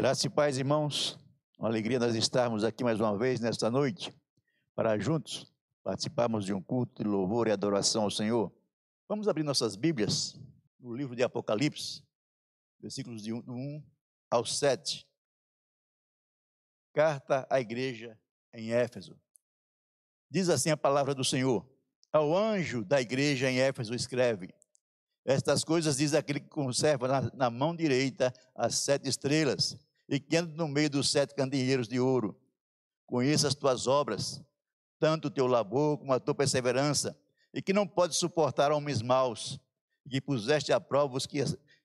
Graças e paz, irmãos. Uma alegria nós estarmos aqui mais uma vez nesta noite para juntos participarmos de um culto de louvor e adoração ao Senhor. Vamos abrir nossas Bíblias no livro de Apocalipse, versículos de 1 ao 7. Carta à igreja em Éfeso. Diz assim a palavra do Senhor: Ao anjo da igreja em Éfeso escreve: Estas coisas diz aquele que conserva na, na mão direita as sete estrelas e que anda no meio dos sete candeeiros de ouro. Conheça as tuas obras, tanto o teu labor como a tua perseverança, e que não pode suportar homens maus, e que puseste à prova os que,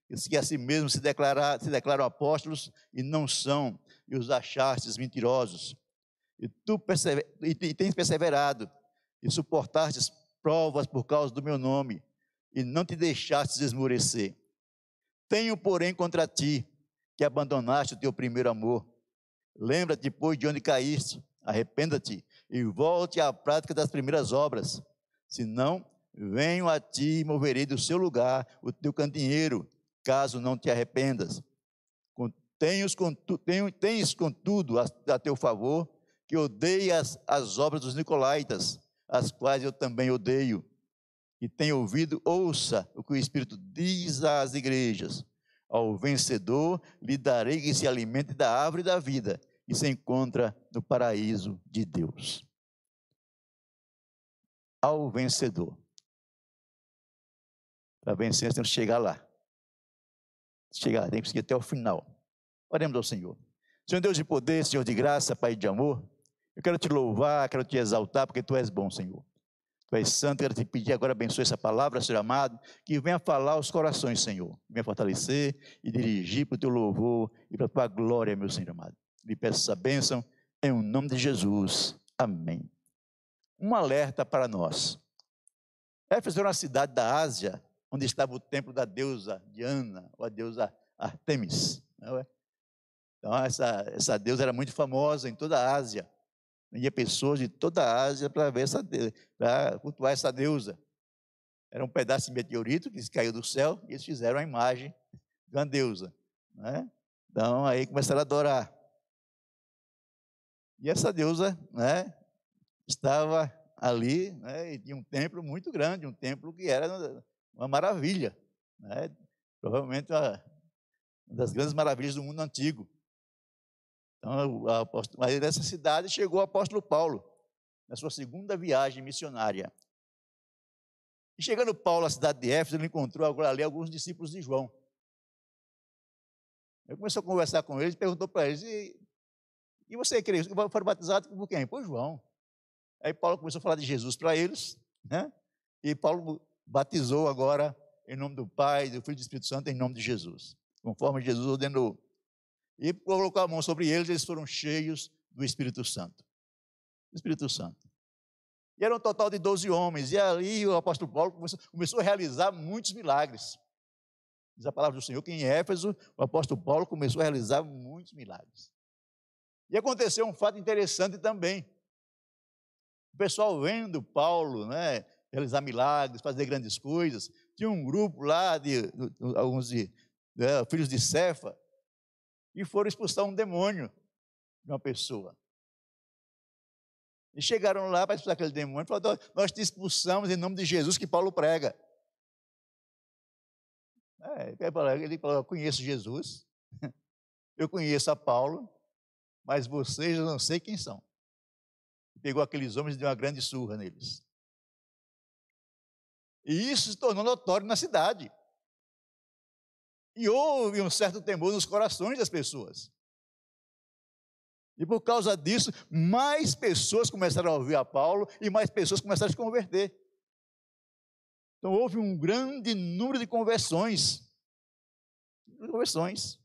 os que a si mesmos se, declarar, se declaram apóstolos e não são, e os achastes mentirosos. E tu persever, e, e tens perseverado, e suportastes provas por causa do meu nome, e não te deixastes esmorecer. Tenho, porém, contra ti que abandonaste o teu primeiro amor. Lembra-te, pois, de onde caíste, arrependa-te e volte à prática das primeiras obras. Senão, venho a ti e moverei do seu lugar o teu candeeiro, caso não te arrependas. Tens, tens contudo, a, a teu favor, que odeias as obras dos nicolaítas, as quais eu também odeio. E tem ouvido, ouça o que o Espírito diz às igrejas. Ao vencedor lhe darei que se alimente da árvore da vida e se encontra no paraíso de Deus. Ao vencedor. Para vencer, temos que chegar lá. Chegar, tem que seguir até o final. Oremos ao Senhor. Senhor Deus de poder, Senhor de graça, Pai de amor, eu quero te louvar, quero te exaltar, porque tu és bom, Senhor. Pai Santo, quero te pedir agora, abençoe essa palavra, Senhor amado, que venha falar aos corações, Senhor. Venha fortalecer e dirigir para o teu louvor e para a tua glória, meu Senhor amado. Lhe peço essa bênção em o nome de Jesus. Amém. Um alerta para nós. Éfeso era uma cidade da Ásia, onde estava o templo da deusa Diana, ou a deusa Artemis. É? Então, essa, essa deusa era muito famosa em toda a Ásia. Ia pessoas de toda a Ásia para ver essa para cultuar essa deusa. Era um pedaço de meteorito que caiu do céu e eles fizeram a imagem de uma deusa. Né? Então aí começaram a adorar. E essa deusa né, estava ali né, e tinha um templo muito grande, um templo que era uma maravilha. Né? Provavelmente uma das grandes maravilhas do mundo antigo. Então, apóstolo, aí nessa cidade chegou o apóstolo Paulo, na sua segunda viagem missionária. E chegando Paulo à cidade de Éfeso, ele encontrou agora ali alguns discípulos de João. Ele começou a conversar com eles, perguntou para eles: e, e você, querido, foram batizados por quem? Por João. Aí Paulo começou a falar de Jesus para eles, né? E Paulo batizou agora em nome do Pai, do Filho e do Espírito Santo, em nome de Jesus, conforme Jesus ordenou e colocou a mão sobre eles, eles foram cheios do Espírito Santo. Espírito Santo. E era um total de 12 homens. E ali o apóstolo Paulo começou, começou, a realizar muitos milagres. Diz a palavra do Senhor que em Éfeso o apóstolo Paulo começou a realizar muitos milagres. E aconteceu um fato interessante também. O pessoal vendo Paulo né, realizar milagres, fazer grandes coisas. Tinha um grupo lá de, de, de alguns de, de, filhos de Cefa e foram expulsar um demônio de uma pessoa. E chegaram lá para expulsar aquele demônio e falaram: Nós te expulsamos em nome de Jesus que Paulo prega. É, ele falou: Eu conheço Jesus, eu conheço a Paulo, mas vocês eu não sei quem são. Pegou aqueles homens e deu uma grande surra neles. E isso se tornou notório na cidade. E houve um certo temor nos corações das pessoas. E por causa disso, mais pessoas começaram a ouvir a Paulo e mais pessoas começaram a se converter. Então houve um grande número de conversões. Conversões.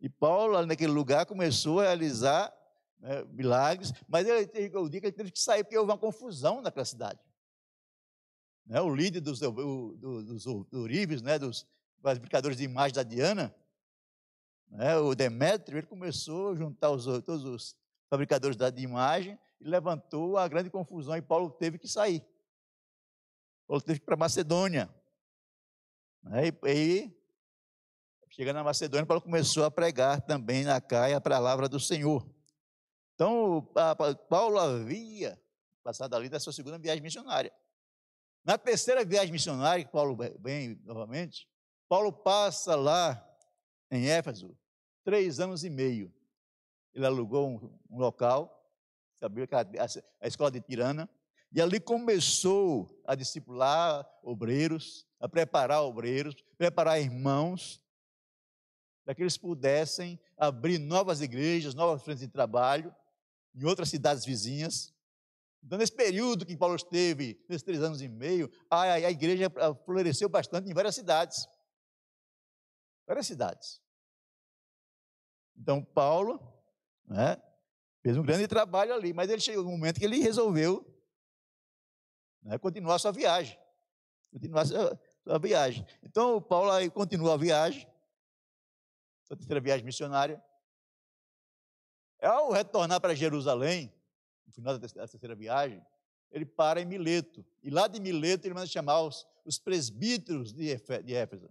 E Paulo, naquele lugar, começou a realizar né, milagres, mas ele, o dia que ele teve que sair, porque houve uma confusão naquela cidade né, o líder dos, do, dos Urives, né, dos fabricadores de imagem da Diana, né, o Demétrio, ele começou a juntar os, todos os fabricadores de imagem e levantou a grande confusão e Paulo teve que sair. Paulo teve que ir para Macedônia. Né, e, e chegando na Macedônia, Paulo começou a pregar também na Caia a palavra do Senhor. Então, Paulo havia passado ali da sua segunda viagem missionária. Na terceira viagem missionária, que Paulo vem novamente, Paulo passa lá em Éfeso três anos e meio. Ele alugou um, um local, sabia que a, a escola de Tirana, e ali começou a discipular obreiros, a preparar obreiros, preparar irmãos, para que eles pudessem abrir novas igrejas, novas frentes de trabalho em outras cidades vizinhas. Então, nesse período que Paulo esteve, nesses três anos e meio, a, a igreja floresceu bastante em várias cidades. Várias cidades. Então, Paulo né, fez um grande trabalho ali, mas ele chegou um momento que ele resolveu né, continuar sua viagem. Continuar a sua, sua viagem. Então, Paulo aí continua a viagem, sua terceira viagem missionária. Ao retornar para Jerusalém, no final da terceira viagem, ele para em Mileto. E lá de Mileto ele manda chamar os, os presbíteros de Éfeso.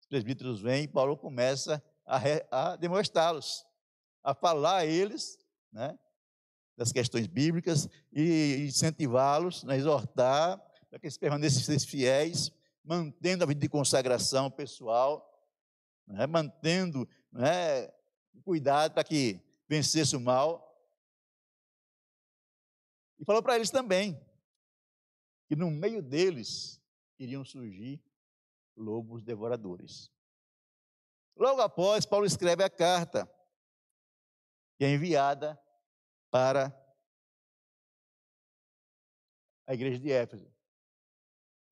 Os presbíteros vêm e Paulo começa a, a demonstrá-los, a falar a eles né, das questões bíblicas e incentivá-los, né, exortar para que eles permanecessem fiéis, mantendo a vida de consagração pessoal, né, mantendo né, cuidado para que vencesse o mal. E falou para eles também que no meio deles iriam surgir lobos devoradores. Logo após, Paulo escreve a carta, que é enviada para a igreja de Éfeso.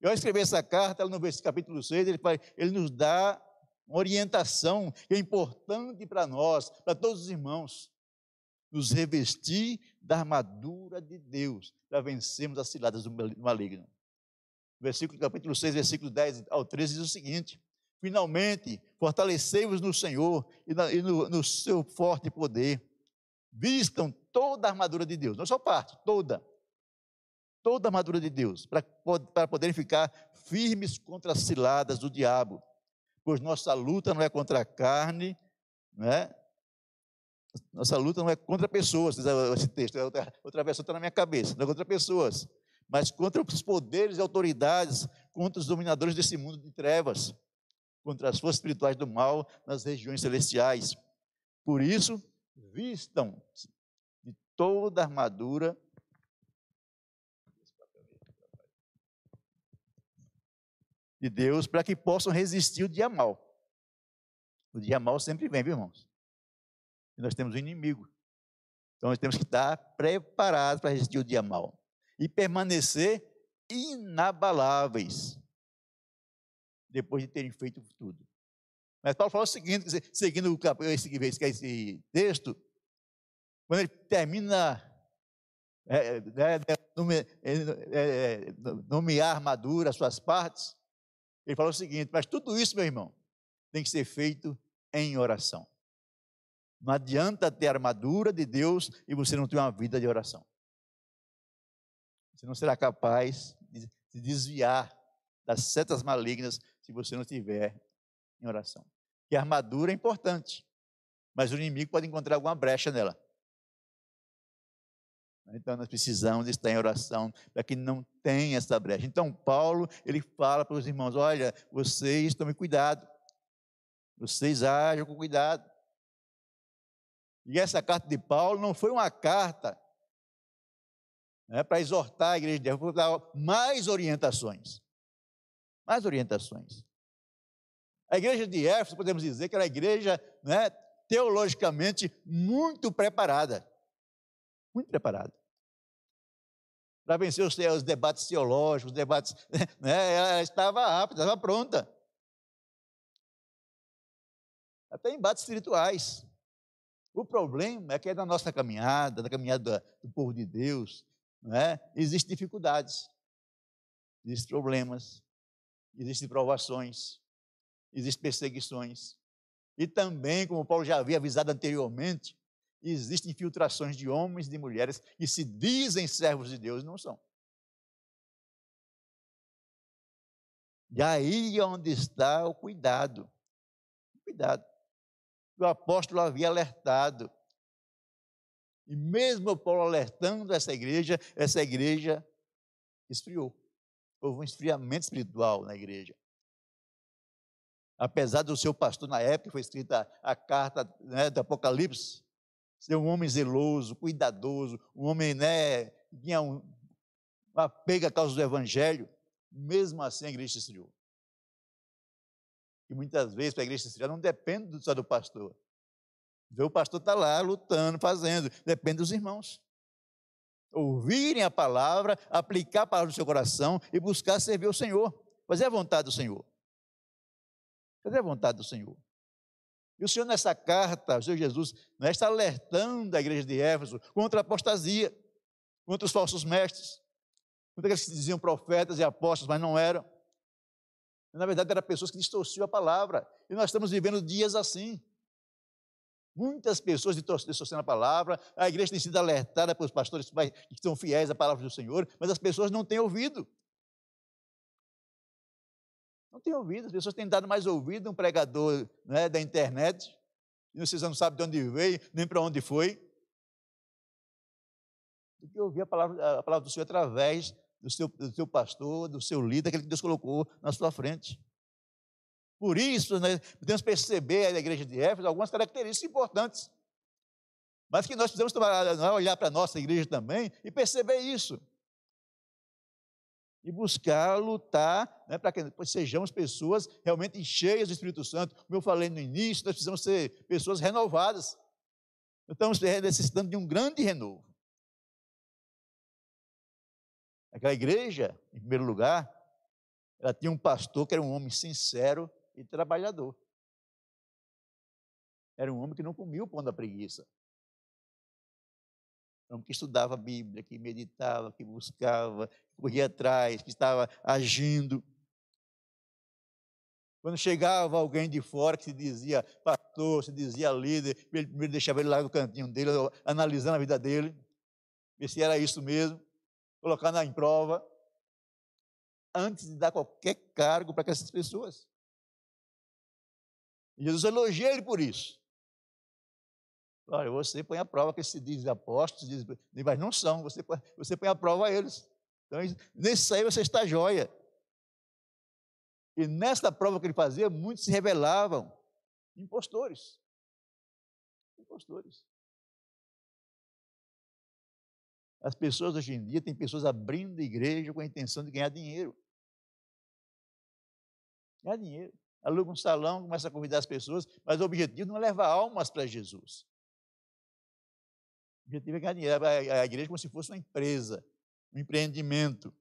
E ao escrever essa carta, no capítulo 6, ele, ele nos dá uma orientação que é importante para nós, para todos os irmãos. Nos revestir da armadura de Deus para vencermos as ciladas do maligno. Versículo, capítulo 6, versículo 10 ao 13 diz o seguinte: Finalmente, fortalecei-vos no Senhor e, na, e no, no seu forte poder. Vistam toda a armadura de Deus, não só parte, toda. Toda a armadura de Deus, para, para poderem ficar firmes contra as ciladas do diabo pois nossa luta não é contra a carne, né? Nossa luta não é contra pessoas, esse texto, outra, outra versão está na minha cabeça, não é contra pessoas, mas contra os poderes e autoridades, contra os dominadores desse mundo de trevas, contra as forças espirituais do mal nas regiões celestiais. Por isso, vistam de toda a armadura de Deus para que possam resistir o dia mal. O dia mal sempre vem, viu, irmãos? E nós temos um inimigo. Então nós temos que estar preparados para resistir o dia mal e permanecer inabaláveis depois de terem feito tudo. Mas Paulo falou o seguinte, seguindo esse, esse texto, quando ele termina é, é, é, nomear armadura, suas partes, ele falou o seguinte: mas tudo isso, meu irmão, tem que ser feito em oração. Não adianta ter armadura de Deus e você não ter uma vida de oração. Você não será capaz de se desviar das setas malignas se você não estiver em oração. E a armadura é importante, mas o inimigo pode encontrar alguma brecha nela. Então nós precisamos estar em oração para que não tenha essa brecha. Então Paulo, ele fala para os irmãos, olha, vocês tomem cuidado. Vocês ajam com cuidado. E essa carta de Paulo não foi uma carta né, para exortar a igreja de para dar mais orientações. Mais orientações. A igreja de Éfeso, podemos dizer que era a igreja né, teologicamente muito preparada muito preparada. Para vencer os, os, debates teológicos, os debates, né, ela estava apta, estava pronta. Até embates espirituais. O problema é que é na nossa caminhada, na caminhada do povo de Deus, é? existem dificuldades, existem problemas, existem provações, existem perseguições. E também, como Paulo já havia avisado anteriormente, existem infiltrações de homens e de mulheres que se dizem servos de Deus e não são. E aí é onde está o cuidado. Cuidado. O apóstolo havia alertado. E mesmo Paulo alertando essa igreja, essa igreja esfriou. Houve um esfriamento espiritual na igreja. Apesar do seu pastor, na época, foi escrita a, carta né, do Apocalipse, ser um homem zeloso, cuidadoso, um homem né, que tinha um, uma pega a causa do evangelho, mesmo assim a igreja esfriou. E muitas vezes para a igreja esfriar não depende só do pastor. O pastor está lá lutando, fazendo, depende dos irmãos. Ouvirem a palavra, aplicar a palavra no seu coração e buscar servir o Senhor, fazer a vontade do Senhor. Fazer a vontade do Senhor. E o Senhor, nessa carta, o Senhor Jesus, né, está alertando a igreja de Éfeso contra a apostasia, contra os falsos mestres, contra aqueles que diziam profetas e apóstolos, mas não eram. Na verdade, eram pessoas que distorciam a palavra. E nós estamos vivendo dias assim. Muitas pessoas distorcendo a palavra, a igreja tem sido alertada pelos pastores que estão fiéis à palavra do Senhor, mas as pessoas não têm ouvido. Não têm ouvido, as pessoas têm dado mais ouvido a um pregador né, da internet, e vocês não sabem de onde veio, nem para onde foi, do que ouvir a palavra, a palavra do Senhor através do seu, do seu pastor, do seu líder, aquele que Deus colocou na sua frente. Por isso, nós podemos perceber na igreja de Éfeso algumas características importantes. Mas que nós precisamos tomar, olhar para a nossa igreja também e perceber isso. E buscar lutar né, para que sejamos pessoas realmente cheias do Espírito Santo. Como eu falei no início, nós precisamos ser pessoas renovadas. Estamos necessitando de um grande renovo. Aquela igreja, em primeiro lugar, ela tinha um pastor que era um homem sincero e trabalhador. Era um homem que não comia o pão da preguiça. Era um homem que estudava a Bíblia, que meditava, que buscava, que corria atrás, que estava agindo. Quando chegava alguém de fora que se dizia pastor, se dizia líder, ele primeiro deixava ele lá no cantinho dele, analisando a vida dele, ver se era isso mesmo, colocando em prova, antes de dar qualquer cargo para essas pessoas. E Jesus elogia ele por isso. Olha, você põe a prova que se diz apóstolos, diz, mas não são, você põe, você põe a prova a eles. Então, nesse aí você está joia. E nessa prova que ele fazia, muitos se revelavam impostores. Impostores. As pessoas hoje em dia têm pessoas abrindo igreja com a intenção de ganhar dinheiro. Ganhar dinheiro aluga um salão, começa a convidar as pessoas, mas o objetivo não é levar almas para Jesus. O objetivo é ganhar dinheiro, a igreja como se fosse uma empresa, um empreendimento.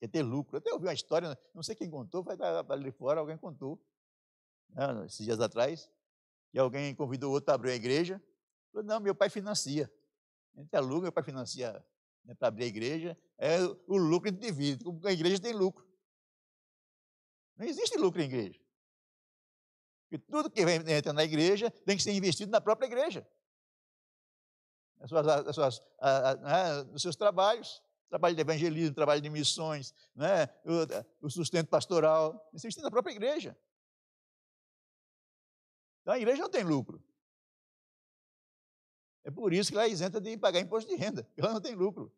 Quer ter lucro. Eu até ouvi uma história, não sei quem contou, vai ali fora, alguém contou, né, esses dias atrás, que alguém convidou outro para abrir a igreja. Falou, não, meu pai financia. A gente aluga, meu pai financia né, para abrir a igreja, é o lucro a gente divide, a igreja tem lucro. Não existe lucro em igreja. Porque tudo que entra na igreja tem que ser investido na própria igreja. Nas suas, nas suas, a, a, né, nos seus trabalhos, trabalho de evangelismo, trabalho de missões, né, o, o sustento pastoral, existe na própria igreja. Então a igreja não tem lucro. É por isso que ela é isenta de pagar imposto de renda, ela não tem lucro.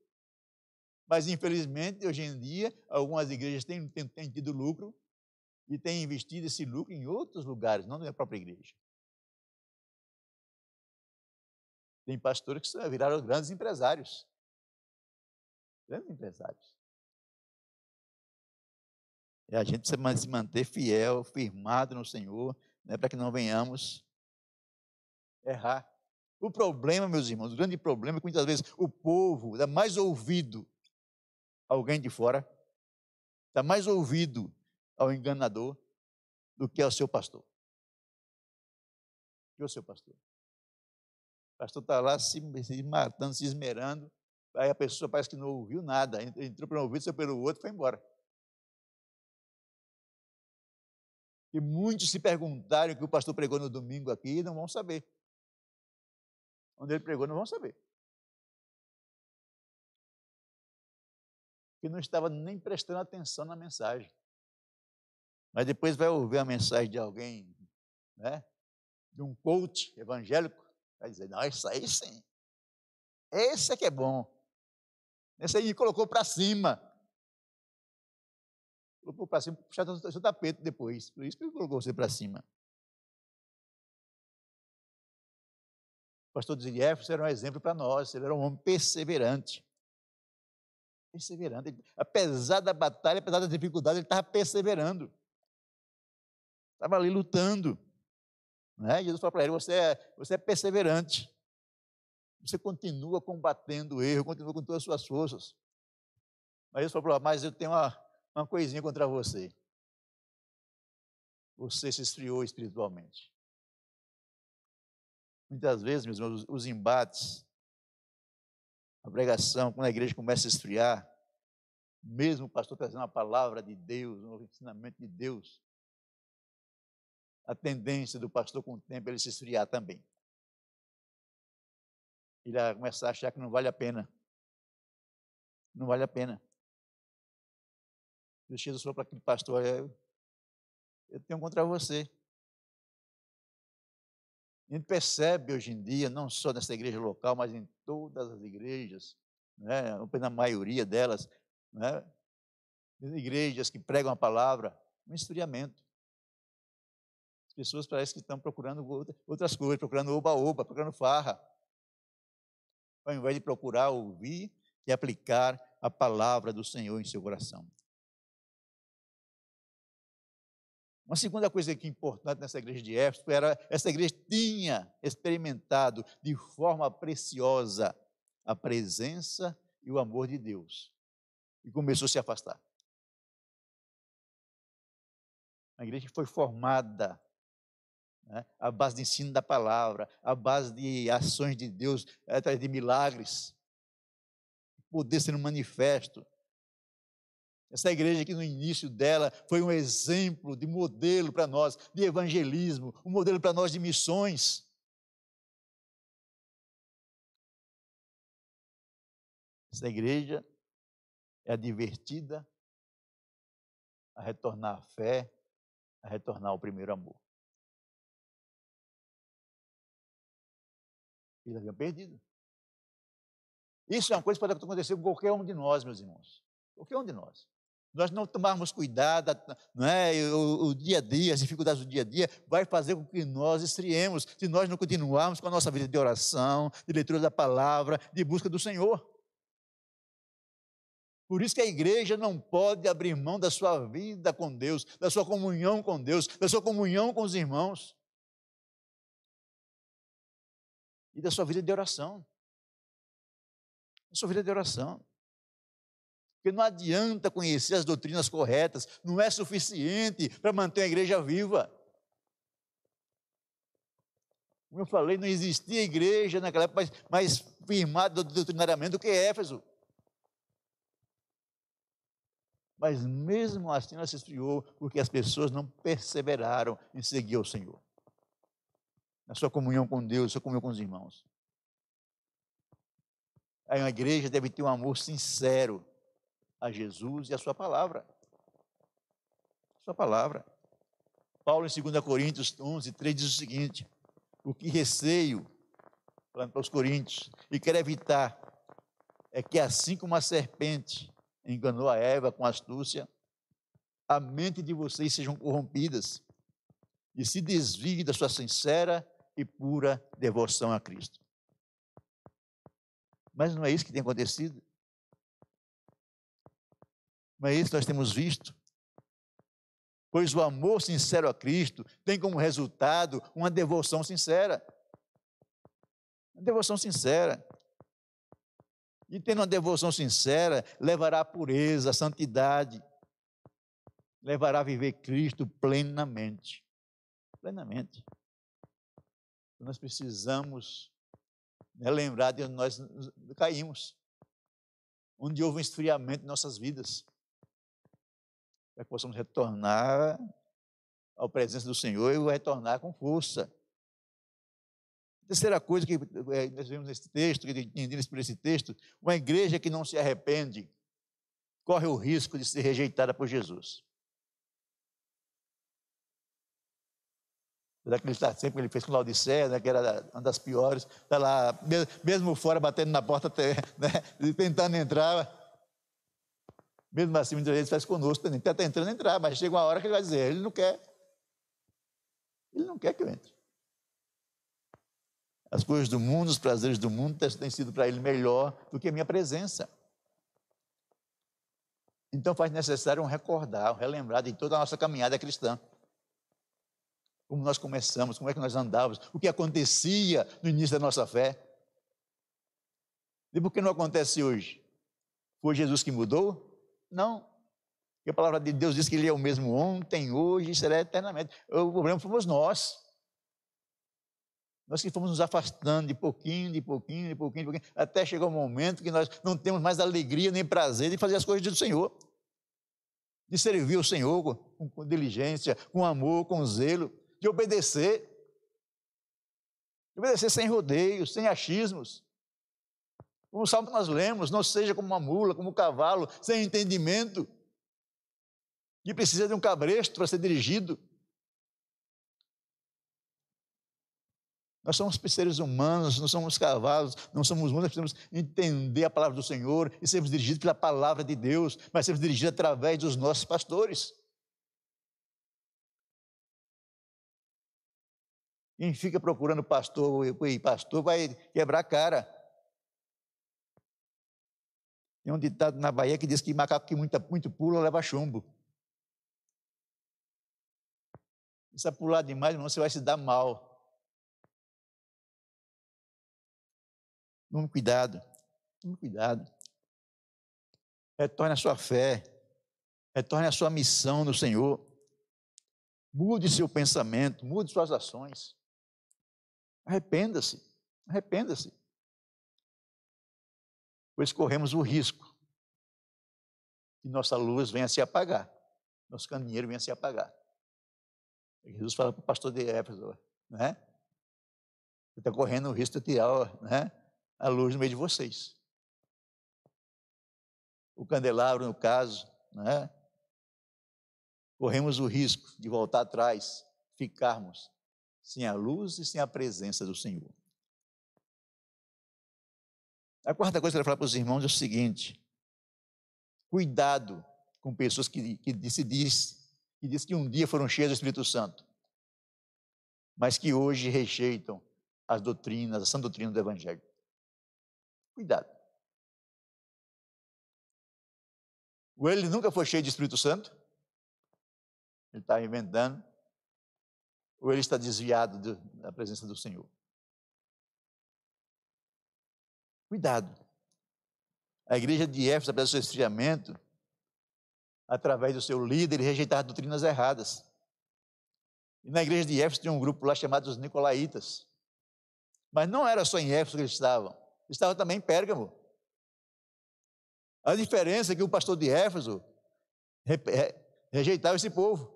Mas, infelizmente, hoje em dia, algumas igrejas têm, têm, têm tido lucro e tem investido esse lucro em outros lugares, não na própria igreja. Tem pastores que viraram grandes empresários. Grandes empresários. E a gente precisa se manter fiel, firmado no Senhor, né, para que não venhamos errar. O problema, meus irmãos, o grande problema é que muitas vezes o povo dá mais ouvido a alguém de fora, dá mais ouvido ao enganador do que ao seu pastor. E o seu pastor? O pastor está lá se, se, matando, se esmerando, aí a pessoa parece que não ouviu nada, entrou pelo ouvido, saiu pelo outro e foi embora. E muitos se perguntaram o que o pastor pregou no domingo aqui e não vão saber. Onde ele pregou, não vão saber. que não estava nem prestando atenção na mensagem. Mas depois vai ouvir a mensagem de alguém, né? De um coach evangélico, vai dizer, não, isso aí sim. Esse é que é bom. Esse aí colocou para cima. Colocou para cima, puxar seu tapete depois. Por isso que ele colocou você para cima. Pastor de Jefferson era um exemplo para nós. Ele era um homem perseverante. Perseverante. Apesar da batalha, apesar da dificuldade, ele estava perseverando. Estava ali lutando. Né? Jesus falou para ele: você é, você é perseverante. Você continua combatendo o erro, continua com todas as suas forças. Mas Jesus falou: mas eu tenho uma, uma coisinha contra você. Você se esfriou espiritualmente. Muitas vezes, meus irmãos, os embates, a pregação, quando a igreja começa a esfriar, mesmo o pastor trazendo uma palavra de Deus, um ensinamento de Deus, a tendência do pastor com o tempo é ele se esfriar também. Ele vai começar a achar que não vale a pena. Não vale a pena. Jesus falou para aquele pastor: eu tenho contra você. A gente percebe hoje em dia, não só nessa igreja local, mas em todas as igrejas, né, na maioria delas, né, igrejas que pregam a palavra, um esfriamento pessoas parecem que estão procurando outras coisas, procurando oba-oba, procurando farra. Ao invés de procurar ouvir e aplicar a palavra do Senhor em seu coração. Uma segunda coisa que é importante nessa igreja de Éfeso era essa igreja tinha experimentado de forma preciosa a presença e o amor de Deus e começou a se afastar. A igreja foi formada né? a base de ensino da palavra, a base de ações de Deus, através de milagres, poder um manifesto. Essa igreja que no início dela foi um exemplo de modelo para nós de evangelismo, um modelo para nós de missões. Essa igreja é advertida a retornar à fé, a retornar ao primeiro amor. Eles haviam perdido. Isso é uma coisa que pode acontecer com qualquer um de nós, meus irmãos. Qualquer um de nós. Nós não tomarmos cuidado, não é? o, o dia a dia, as dificuldades do dia a dia, vai fazer com que nós esfriemos, se nós não continuarmos com a nossa vida de oração, de leitura da palavra, de busca do Senhor. Por isso que a igreja não pode abrir mão da sua vida com Deus, da sua comunhão com Deus, da sua comunhão com os irmãos. e da sua vida de oração. Da sua vida de oração. Porque não adianta conhecer as doutrinas corretas, não é suficiente para manter a igreja viva. Como eu falei, não existia igreja naquela época mais, mais firmada doutrinariamente do que Éfeso. Mas mesmo assim ela se esfriou, porque as pessoas não perseveraram em seguir ao Senhor na sua comunhão com Deus, na sua comunhão com os irmãos. Uma igreja deve ter um amor sincero a Jesus e a sua palavra. Sua palavra. Paulo, em 2 Coríntios 11, 3, diz o seguinte: O que receio, falando para os coríntios, e quero evitar, é que assim como a serpente enganou a Eva com astúcia, a mente de vocês sejam corrompidas e se desvie da sua sincera e pura devoção a Cristo. Mas não é isso que tem acontecido. Não é isso que nós temos visto. Pois o amor sincero a Cristo tem como resultado uma devoção sincera. Uma devoção sincera. E tendo uma devoção sincera, levará a pureza, a santidade, levará a viver Cristo plenamente. Plenamente nós precisamos né, lembrar de onde nós caímos, onde houve um esfriamento em nossas vidas, para que possamos retornar à presença do Senhor e retornar com força. Terceira coisa que eh, nós vemos nesse texto, que entendemos por esse texto, uma igreja que não se arrepende, corre o risco de ser rejeitada por Jesus. Daquele está sempre ele fez com Laodicea, né, que era uma das piores, está lá, mesmo fora, batendo na porta, né, tentando entrar. Mesmo assim, muitas vezes faz conosco, está tentando entrar, mas chega uma hora que ele vai dizer, ele não quer. Ele não quer que eu entre. As coisas do mundo, os prazeres do mundo têm sido para ele melhor do que a minha presença. Então faz necessário um recordar, um relembrar de toda a nossa caminhada cristã. Como nós começamos, como é que nós andávamos, o que acontecia no início da nossa fé. E por que não acontece hoje? Foi Jesus que mudou? Não. Porque a palavra de Deus diz que Ele é o mesmo ontem, hoje e será eternamente. O problema fomos nós. Nós que fomos nos afastando de pouquinho, de pouquinho, de pouquinho, de pouquinho, até chegar um momento que nós não temos mais alegria nem prazer de fazer as coisas do Senhor, de servir o Senhor com, com diligência, com amor, com zelo, de obedecer, de obedecer sem rodeios, sem achismos. Como o salmo que nós lemos, não seja como uma mula, como um cavalo, sem entendimento, que precisa de um cabresto para ser dirigido. Nós somos seres humanos, não somos cavalos, não somos humanos, precisamos entender a palavra do Senhor e sermos dirigidos pela palavra de Deus, mas sermos dirigidos através dos nossos pastores. Quem fica procurando pastor e pastor vai quebrar a cara. Tem um ditado na Bahia que diz que macaco que muito, muito pula leva chumbo. Se pular demais, irmão, você vai se dar mal. Tome cuidado, tome cuidado. Retorne a sua fé, retorne a sua missão no Senhor. Mude seu pensamento, mude suas ações. Arrependa-se, arrependa-se. Pois corremos o risco que nossa luz venha a se apagar, nosso candeeiro venha a se apagar. Jesus fala para o pastor de Éfeso, né? Você está correndo o risco de tirar, né? a luz no meio de vocês. O candelabro, no caso, né? corremos o risco de voltar atrás, ficarmos sem a luz e sem a presença do Senhor. A quarta coisa que eu quero falar para os irmãos é o seguinte: cuidado com pessoas que, que se diz, que diz que um dia foram cheias do Espírito Santo, mas que hoje rejeitam as doutrinas, a sã doutrina do Evangelho. Cuidado. Ou ele nunca foi cheio de Espírito Santo, ele está inventando, ou ele está desviado do, da presença do Senhor. Cuidado. A igreja de Éfeso, apesar do seu esfriamento, através do seu líder, rejeitava doutrinas erradas. E na igreja de Éfeso tinha um grupo lá chamado os Nicolaitas. Mas não era só em Éfeso que eles estavam estava também em Pérgamo. A diferença é que o pastor de Éfeso rejeitava esse povo.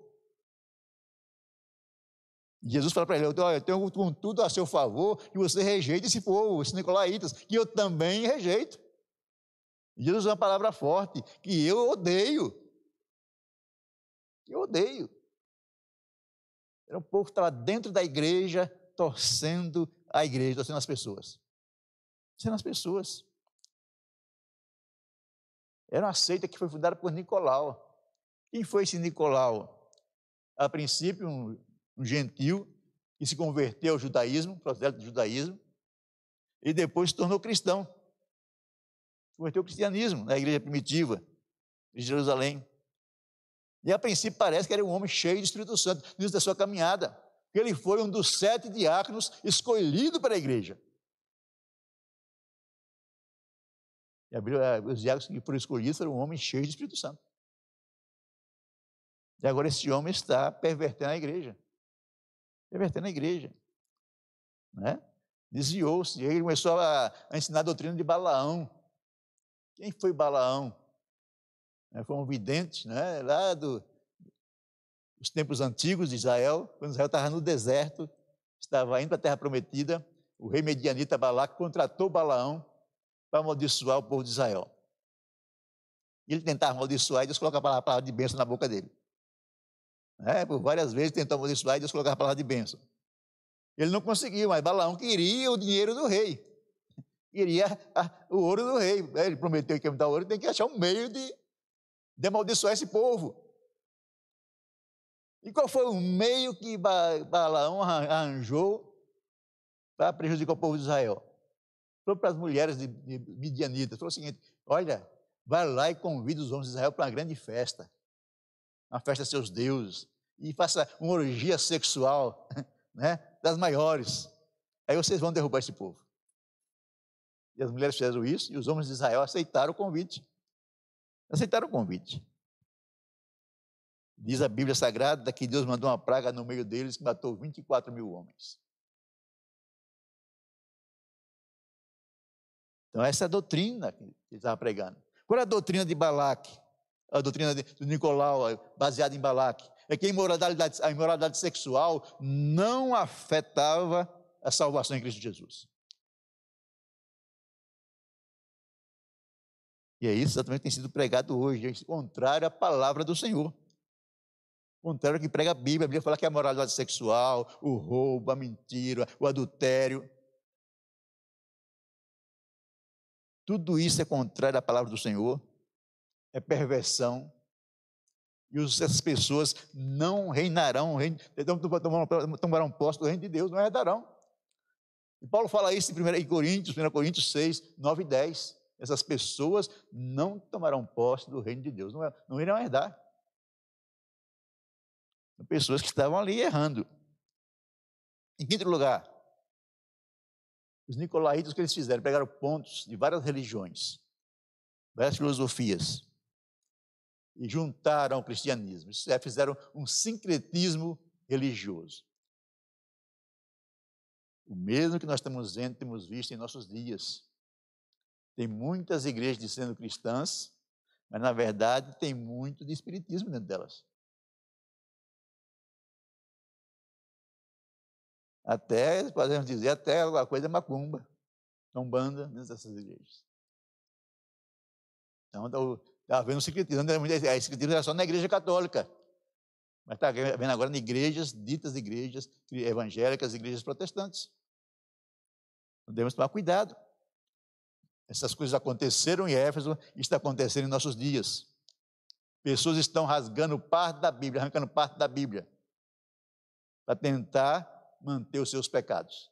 Jesus fala para ele: Olha, eu tenho com tudo a seu favor que você rejeite esse povo, esses nicolaítas, que eu também rejeito. Jesus usa uma palavra forte, que eu odeio. Eu odeio. Era um povo que estava dentro da igreja, torcendo a igreja, torcendo as pessoas sendo as pessoas. Era uma seita que foi fundada por Nicolau. Quem foi esse Nicolau? A princípio, um, um gentil que se converteu ao judaísmo, processo do judaísmo, e depois se tornou cristão. Converteu ao cristianismo na igreja primitiva de Jerusalém. E a princípio parece que era um homem cheio de Espírito Santo no início da sua caminhada. Ele foi um dos sete diáconos escolhido para a igreja. E os diáconos que foram escolhidos eram homens cheios de Espírito Santo. E agora esse homem está pervertendo a igreja. Pervertendo a igreja. Né? Desviou-se. Ele começou a, a, ensinar a doutrina de Balaão. Quem foi Balaão? É, foi um vidente né? lá do, dos tempos antigos de Israel, quando Israel estava no deserto, estava indo para a terra prometida. O rei medianita Balac contratou Balaão para amaldiçoar o povo de Israel. Ele tentava amaldiçoar e Deus colocava a palavra de bênção na boca dele. É, por várias vezes tentou amaldiçoar e Deus colocava a palavra de bênção. Ele não conseguiu, mas Balaão queria o dinheiro do rei. Queria a, o ouro do rei. Ele prometeu que ia me dar ouro, tem que achar um meio de, de amaldiçoar esse povo. E qual foi o meio que Balaão arranjou para prejudicar o povo de Israel? Falou para as mulheres de, Midianitas, falou o seguinte, olha, vai lá e convida os homens de Israel para uma grande festa, uma festa de seus deuses, e faça uma orgia sexual, né, das maiores. Aí vocês vão derrubar esse povo. E as mulheres fizeram isso, e os homens de Israel aceitaram o convite. Aceitaram o convite. Diz a Bíblia Sagrada que Deus mandou uma praga no meio deles que matou 24 mil homens. Então, essa é a doutrina que ele estava pregando. Qual é a doutrina de Balaque? A doutrina de, Nicolau, baseada em Balaque. É que a imoralidade, a imoralidade sexual não afetava a salvação em Cristo Jesus. E é isso exatamente que tem sido pregado hoje, contrário à palavra do Senhor contrário ao que prega a Bíblia. A Bíblia fala que a moralidade sexual, o roubo, a mentira, o adultério. Tudo isso é contrário à palavra do Senhor, é perversão. E essas pessoas não reinarão, tomarão posse do reino de Deus, não herdarão. E Paulo fala isso em 1 Coríntios, 1 Coríntios 6, 9 e 10. Essas pessoas não tomarão posse do reino de Deus, não, não irão herdar pessoas que estavam ali errando. Em quinto lugar, os nicolaítas, o que eles fizeram? Pegaram pontos de várias religiões, várias filosofias, e juntaram ao cristianismo. Isso é, fizeram um sincretismo religioso. O mesmo que nós estamos vendo, temos visto em nossos dias. Tem muitas igrejas dizendo cristãs, mas na verdade tem muito de espiritismo dentro delas. Até, podemos dizer, até alguma coisa é macumba, umbanda nessas igrejas. Então, está tá havendo um secretismo. A secretismo era só na igreja católica. Mas está havendo agora em igrejas, ditas igrejas evangélicas, igrejas protestantes. Então, devemos tomar cuidado. Essas coisas aconteceram em Éfeso e está acontecendo em nossos dias. Pessoas estão rasgando parte da Bíblia, arrancando parte da Bíblia, para tentar manter os seus pecados.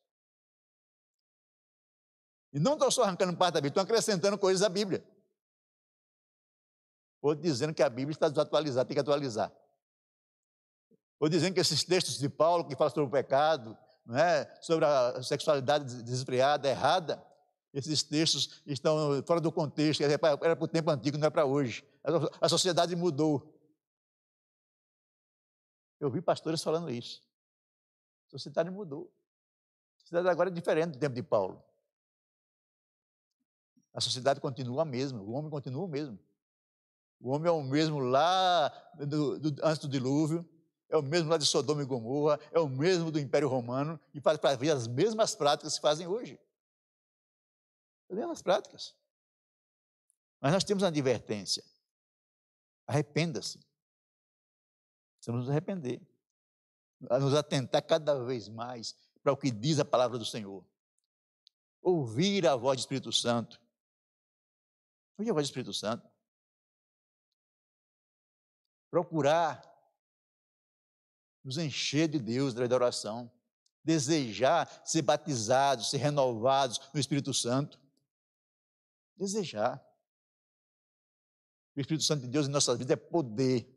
E não estão só arrancando parte da Bíblia, estão acrescentando coisas à Bíblia. Ou dizendo que a Bíblia está desatualizada, tem que atualizar. Ou dizendo que esses textos de Paulo que falam sobre o pecado, é? sobre a sexualidade desfreada, errada, esses textos estão fora do contexto, era para o tempo antigo, não é para hoje. A sociedade mudou. Eu vi pastores falando isso. A sociedade mudou. A sociedade agora é diferente do tempo de Paulo. A sociedade continua a mesma, o homem continua o mesmo. O homem é o mesmo lá do, do, antes do dilúvio, é o mesmo lá de Sodoma e Gomorra, é o mesmo do Império Romano, e faz para ver as mesmas práticas que se fazem hoje. As mesmas práticas. Mas nós temos uma advertência. Arrependa-se. Precisamos nos arrepender a nos atentar cada vez mais para o que diz a palavra do Senhor. Ouvir a voz do Espírito Santo. Ouvir a voz do Espírito Santo. Procurar nos encher de Deus, da oração. Desejar ser batizados, ser renovados no Espírito Santo. Desejar. O Espírito Santo de Deus em nossas vidas é poder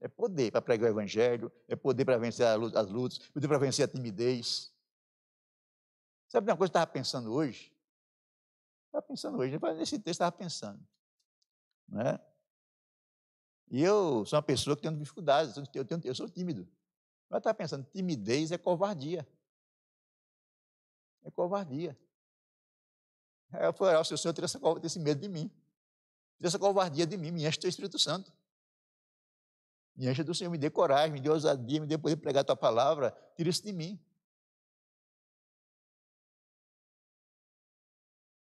é poder para pregar o Evangelho, é poder para vencer as lutas, poder para vencer a timidez. Sabe uma coisa que eu estava pensando hoje? Estava pensando hoje, nesse texto estava pensando. Né? E eu sou uma pessoa que tem dificuldades, eu, tenho, eu sou tímido. Mas estava pensando, timidez é covardia. É covardia. Aí eu falei, se o Senhor tivesse esse medo de mim, tivesse essa covardia de mim, me enche o Espírito Santo. Me encha do Senhor, me dê coragem, me dê ousadia, me dê poder pregar a tua palavra, tira isso de mim.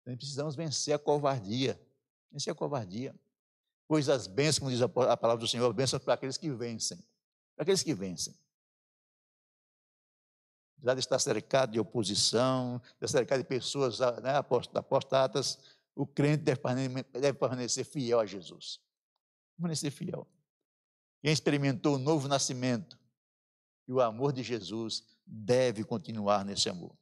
Então, precisamos vencer a covardia. Vencer a covardia. Pois as bênçãos, como diz a palavra do Senhor, bênçãos para aqueles que vencem. Para aqueles que vencem. Já de estar cercado de oposição, de estar cercado de pessoas né, apostatas, o crente deve permanecer fiel a Jesus. Permanecer fiel. Quem experimentou o novo nascimento e o amor de Jesus deve continuar nesse amor.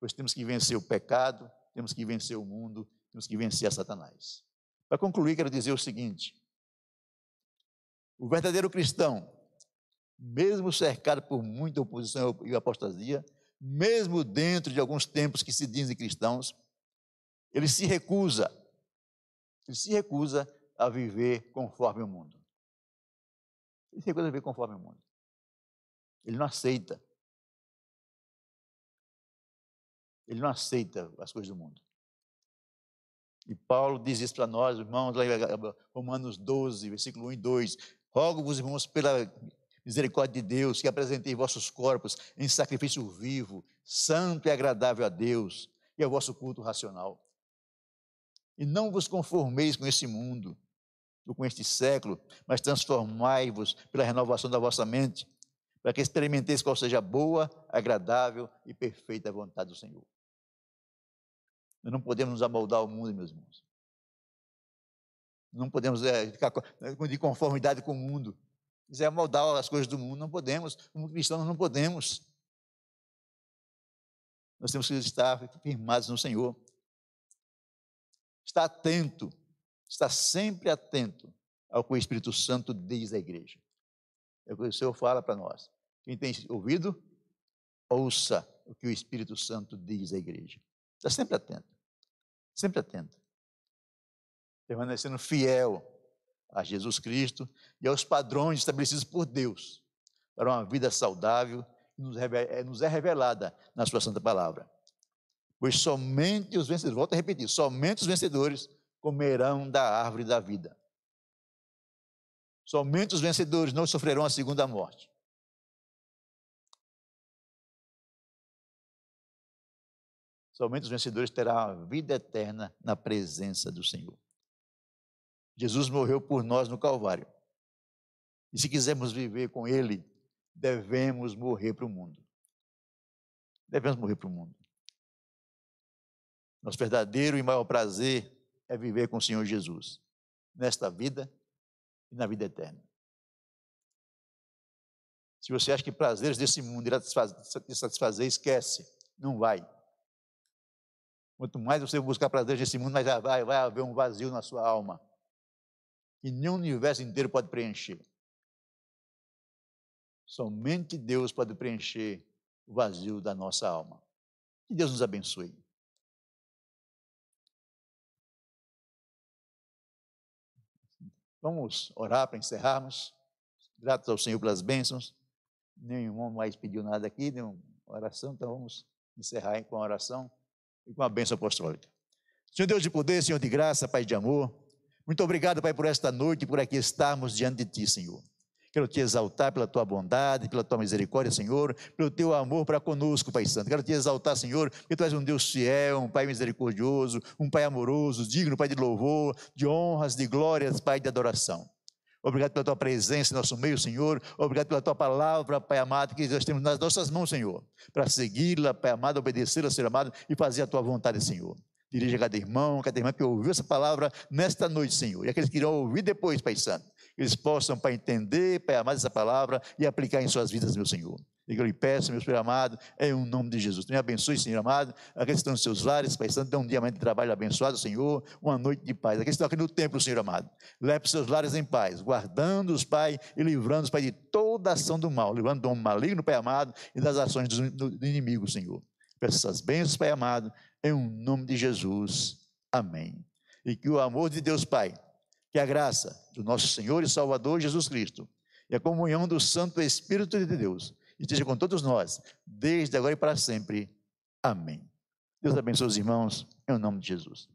Pois temos que vencer o pecado, temos que vencer o mundo, temos que vencer Satanás. Para concluir, quero dizer o seguinte: o verdadeiro cristão, mesmo cercado por muita oposição e apostasia, mesmo dentro de alguns tempos que se dizem cristãos, ele se recusa, ele se recusa a viver conforme o mundo. Ele se recusa a viver conforme o mundo. Ele não aceita. Ele não aceita as coisas do mundo. E Paulo diz isso para nós, irmãos, lá em Romanos 12, versículo 1 e 2. Rogo-vos, irmãos, pela misericórdia de Deus, que apresentei vossos corpos em sacrifício vivo, santo e agradável a Deus, e ao vosso culto racional. E não vos conformeis com esse mundo, ou com este século, mas transformai-vos pela renovação da vossa mente, para que experimenteis qual seja boa, agradável e perfeita vontade do Senhor. Nós não podemos nos amoldar ao mundo, meus irmãos. Não podemos é, ficar de conformidade com o mundo. Quiser amoldar as coisas do mundo, não podemos. Como cristãos, não podemos. Nós temos que estar firmados no Senhor. Está atento, está sempre atento ao que o Espírito Santo diz à igreja. É o que o Senhor fala para nós. Quem tem ouvido, ouça o que o Espírito Santo diz à igreja. Está sempre atento. Sempre atento. Permanecendo fiel a Jesus Cristo e aos padrões estabelecidos por Deus para uma vida saudável que é, nos é revelada na Sua Santa Palavra. Pois somente os vencedores, volto a repetir, somente os vencedores comerão da árvore da vida. Somente os vencedores não sofrerão a segunda morte. Somente os vencedores terão a vida eterna na presença do Senhor. Jesus morreu por nós no Calvário. E se quisermos viver com Ele, devemos morrer para o mundo. Devemos morrer para o mundo. Nosso verdadeiro e maior prazer é viver com o Senhor Jesus, nesta vida e na vida eterna. Se você acha que prazeres desse mundo irá te satisfazer, esquece, não vai. Quanto mais você buscar prazer nesse mundo, mais vai, vai haver um vazio na sua alma. Que nenhum universo inteiro pode preencher. Somente Deus pode preencher o vazio da nossa alma. Que Deus nos abençoe. Vamos orar para encerrarmos. Gratos ao Senhor pelas bênçãos. Nenhum mais pediu nada aqui, nenhuma oração, então vamos encerrar com a oração e com a bênção apostólica. Senhor Deus de poder, Senhor de graça, Pai de amor, muito obrigado, Pai, por esta noite e por aqui estarmos diante de Ti, Senhor. Quero te exaltar pela tua bondade, pela tua misericórdia, Senhor, pelo teu amor para conosco, Pai Santo. Quero te exaltar, Senhor, porque tu és um Deus fiel, um Pai misericordioso, um Pai amoroso, digno, Pai de louvor, de honras, de glórias, Pai de adoração. Obrigado pela tua presença em nosso meio, Senhor. Obrigado pela tua palavra, Pai amado, que nós temos nas nossas mãos, Senhor, para segui-la, Pai amado, obedecê-la, Senhor amado, e fazer a tua vontade, Senhor. Dirija cada irmão, cada irmã que ouviu essa palavra nesta noite, Senhor. E aqueles que irão ouvir depois, Pai Santo. Eles possam, Pai, entender, Pai amado, essa palavra e aplicar em suas vidas, meu Senhor. Que eu lhe peço, meu Senhor amado, em um nome de Jesus. Me abençoe, Senhor amado. Aqueles que estão nos seus lares, Pai Santo, dê um dia de trabalho abençoado, Senhor. Uma noite de paz. Aqueles que estão aqui no templo, Senhor amado. Leve os seus lares em paz, guardando-os, Pai, e livrando-os, Pai, de toda ação do mal. Livrando do maligno, Pai amado, e das ações do, do inimigo, Senhor. Peço essas bênçãos, Pai amado, em um nome de Jesus. Amém. E que o amor de Deus, Pai, que a graça do nosso Senhor e Salvador Jesus Cristo e a comunhão do Santo Espírito de Deus esteja com todos nós, desde agora e para sempre. Amém. Deus abençoe os irmãos, em nome de Jesus.